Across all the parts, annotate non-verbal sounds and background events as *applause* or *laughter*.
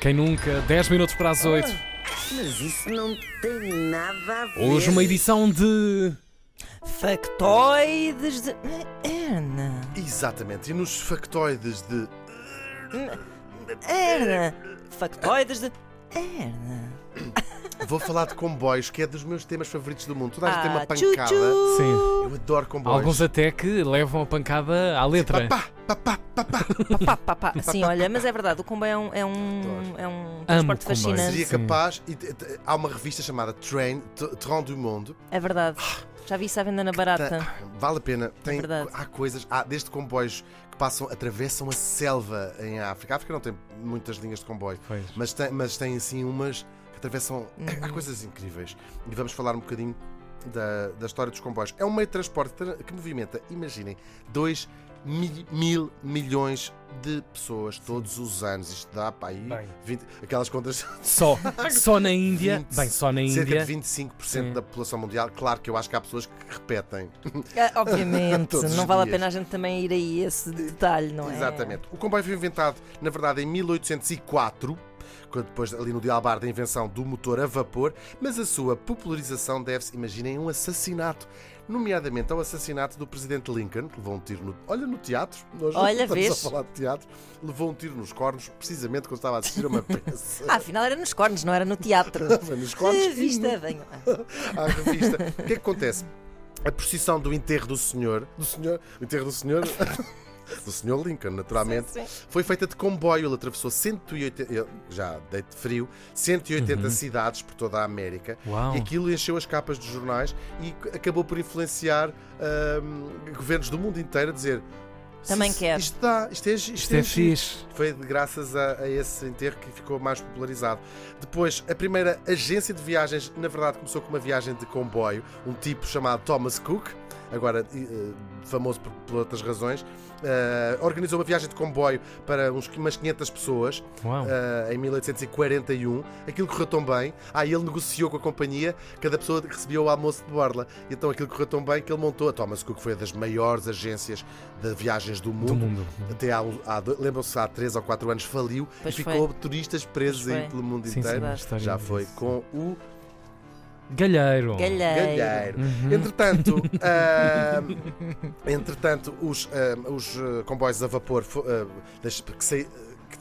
Quem nunca? 10 minutos para as 8. Mas isso não tem nada a ver. Hoje uma edição de. Factoides de. Erna. Exatamente. E nos factoides de. Erna. Factoides de. Erna. *coughs* Vou falar de comboios, que é dos meus temas favoritos do mundo. Toda a gente tem uma Ah, pancada. Sim. Eu adoro comboios. Alguns até que levam a pancada à letra. Papá, papá, papá. Pá, pá, pá. Sim, olha, mas é verdade, o comboio é um, é um, é um transporte comboios. fascinante. Seria capaz. E, t- t- há uma revista chamada Train, T- Tron du Monde. É verdade. Já vi isso à venda na barata. Vale a pena. Tem, verdade. há coisas. Há desde comboios que passam, atravessam a selva em África. A África não tem muitas linhas de comboio. Pois. Mas tem, mas tem assim umas atravessam. Há Uhum. coisas incríveis. E vamos falar um bocadinho da, da história dos comboios. É um meio de transporte tra- que movimenta, imaginem, 2 mil, mil milhões de pessoas todos os anos. Isto dá para aí Bem. 20, aquelas contas. Só, *laughs* só na Índia. 20, Bem, só na Cerca Índia. de 25% Sim. da população mundial. Claro que eu acho que há pessoas que repetem. Ah, Obviamente, *laughs* não vale a dias. pena a gente também ir aí a esse detalhe, não é? Exatamente. O comboio foi inventado, na verdade, em 1804, quando depois ali no dialbar da invenção do motor a vapor, mas a sua popularização deve-se, imaginem, um assassinato. Nomeadamente ao assassinato do presidente Lincoln, que levou um tiro no. Olha, no teatro. Nós Olha, estamos vês? a falar de teatro. Levou um tiro nos cornos, precisamente quando estava a assistir a uma peça. Ah, afinal era nos cornos, não era no teatro. *laughs* Nos cornos. Que vista, venho. à *laughs* revista. O que é que acontece? A procissão do enterro do senhor, do senhor, o enterro do senhor, *laughs* *laughs* do senhor Lincoln, naturalmente, Sim, sim. foi feita de comboio. Ele atravessou 180, ele- já deito frio, 180 cidades por toda a América. Uau. E aquilo encheu as capas dos jornais e acabou por influenciar ahm, governos do mundo inteiro a dizer Também "Se- quero." Isto, dá, isto é, isto Isto é giro." fixe. Foi de graças a, a esse enterro que ficou mais popularizado. Depois, a primeira agência de viagens, na verdade, começou com uma viagem de comboio, um tipo chamado Thomas Cook, agora eh, famoso por, por outras razões, eh, organizou uma viagem de comboio para uns, umas 500 pessoas eh, em 1841. Aquilo correu tão bem. Ah, ele negociou com a companhia, cada pessoa recebia o almoço de borla. E então aquilo correu tão bem que ele montou. A Thomas Cook foi uma das maiores agências de viagens do mundo. Do mundo. Até há, há dois- lembram-se, há 3 ou 4 anos faliu Pois e foi. ficou turistas presos aí pelo mundo Sim, inteiro. Já foi com o Galheiro. Galheiro. Galheiro. Uhum. Entretanto, *laughs* ahm, entretanto os, ahm, os ah, comboios a vapor deix- que, sei- que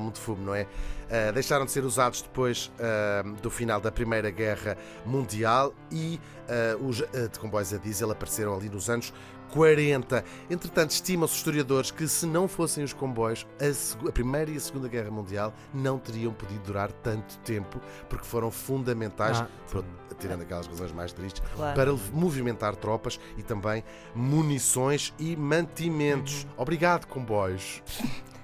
muito fumo, não é? Ah, deixaram de ser usados depois ahm, do final da Primeira Guerra Mundial e ah, os de comboios a diesel apareceram ali nos anos 40. Entretanto, estimam-se os historiadores que se não fossem os comboios, a, a Primeira e a Segunda Guerra Mundial não teriam podido durar tanto tempo, porque foram fundamentais, Ah, por- tirando aquelas razões mais tristes, Claro. para movimentar tropas e também munições e mantimentos. Obrigado, comboios.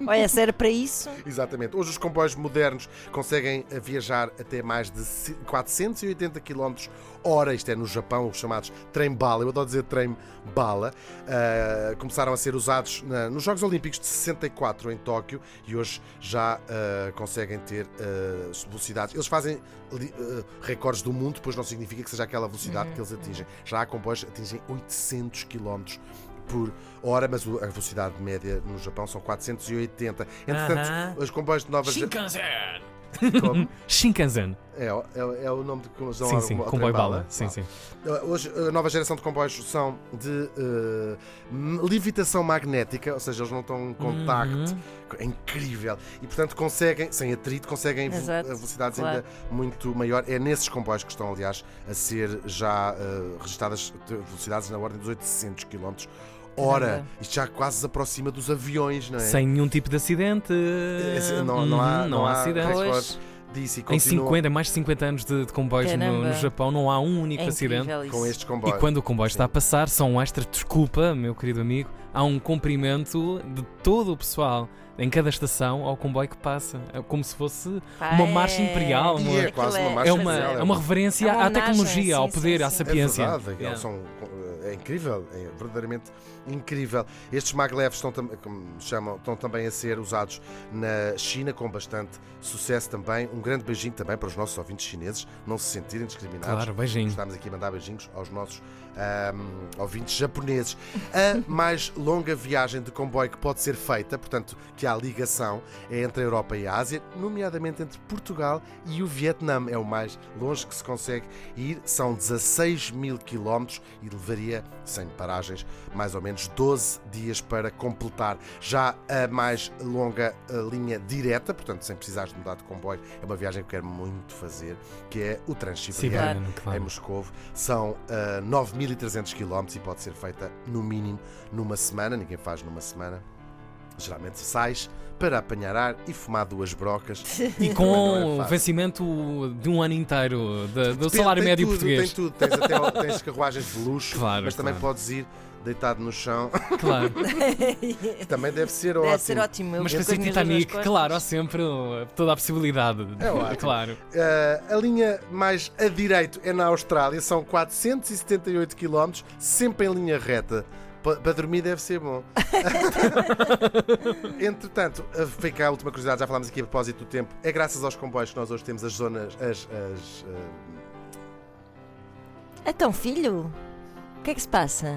Olha, se era para isso, *laughs* Exatamente. Hoje os comboios modernos conseguem viajar até mais de ci- 480 km hora, isto é no Japão, os chamados trem-bala. Eu adoro dizer trem-bala. Ah, começaram a ser usados na- nos Jogos Olímpicos de 64 em Tóquio e hoje já ah, conseguem ter ah, velocidades. Eles fazem recordes do mundo, depois não significa que seja aquela velocidade que eles atingem. Já há comboios que atingem 800 km por hora, mas a velocidade média no Japão são 480. Entretanto, Aham. os comboios de nova geração. Shinkansen. Como? *laughs* Shinkansen. É, é, é o nome de dão Sim, sim. Comboio bala. Sim, Ah. sim. Uh, Hoje, a nova geração de comboios são de uh, levitação magnética, ou seja, eles não estão em contacto. Uhum. É incrível. E, portanto, conseguem, sem atrito, conseguem Exato, velocidades claro. ainda muito maior. É nesses comboios que estão, aliás, a ser já uh, registadas de velocidades na ordem dos 800 km hora. Caramba. Isto já quase se aproxima dos aviões, não é? Sem nenhum tipo de acidente. Esse- não, não há, Uhum, não há acidentes. recordes pois, disso. E Em continua 50, mais de 50 anos de, de comboios no, no Japão, não há um único é acidente. com estes E comboios. quando o comboio está a Sim. passar, só um extra desculpa, meu querido amigo, há um cumprimento de todo o pessoal em cada estação ao comboio que passa. É como se fosse uma é- marcha imperial, E uma- é quase uma marcha é imperial, uma, é é uma reverência É uma à tecnologia, ao sim, poder, sim, à sim. sapiência. É verdade, Yeah. são, é incrível, é verdadeiramente incrível. Estes maglevs estão, como chamam, estão também a ser usados na China com bastante sucesso também. Um grande beijinho também para os nossos ouvintes chineses, não se sentirem discriminados. Claro, beijinho. Estamos aqui a mandar beijinhos aos nossos ahm, ouvintes japoneses. A mais longa viagem de comboio que pode ser feita, portanto, que há ligação, é entre a Europa e a Ásia, nomeadamente entre Portugal e o Vietnã. É o mais longe que se consegue ir. São 16 mil quilómetros e levaria, sem paragens, mais ou menos 12 dias para completar. Já a mais longa linha direta, portanto, sem precisares de mudar de comboio, é uma viagem que eu quero muito fazer, que é o Transiberiano Siberiano, em claro. Moscovo. São ah, 9.300 km e pode ser feita no mínimo numa semana. Ninguém faz numa semana. Geralmente sais para apanhar ar e fumar duas brocas. *laughs* E Não com é o vencimento de um ano inteiro de- do Depende, salário tem médio tudo, português. Tem tudo, tens até tens carruagens de luxo, Claro, mas também claro. podes ir deitado no chão, *laughs* Claro. *laughs* também deve ser Deve ótimo. ser ótimo. Mas com para ser Titanic, claro, há sempre uh, toda a possibilidade. É ótimo. Claro. Ah, a linha mais a direito é na Austrália, são 478 km, sempre em linha reta. Pa- Para dormir deve ser bom. *laughs* Entretanto, fica a última curiosidade, já falámos aqui a propósito do tempo. É graças aos comboios que nós hoje temos as zonas. As, as, ah, Então, filho, o que é que se passa?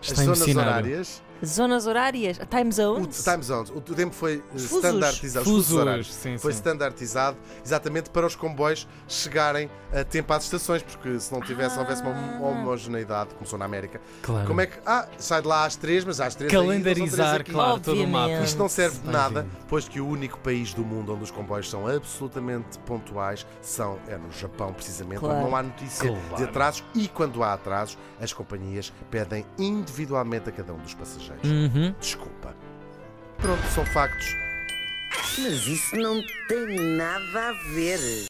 as Está a zonas horárias. Zonas horárias? Time O zones? time zones. O tempo foi eh, Fusos. standardizado. os fusos Fusos, horários. sim, Foi sim. standardizado exatamente para os comboios chegarem a tempo às estações, porque se não tivesse, houvesse uma Ah. homogeneidade, começou na América. Claro. Como é que. Ah, sai de lá às três, mas às três aí, Calendarizar, aqui. claro, todo o mapa. Isto não serve de nada, pois que o único país do mundo onde os comboios são absolutamente pontuais são, é no Japão, precisamente, Claro. onde não há notícia Claro. de atrasos e quando há atrasos, as companhias pedem individualmente a cada um dos passageiros. Uhum. Desculpa. Pronto, são factos. Mas isso não tem nada a ver.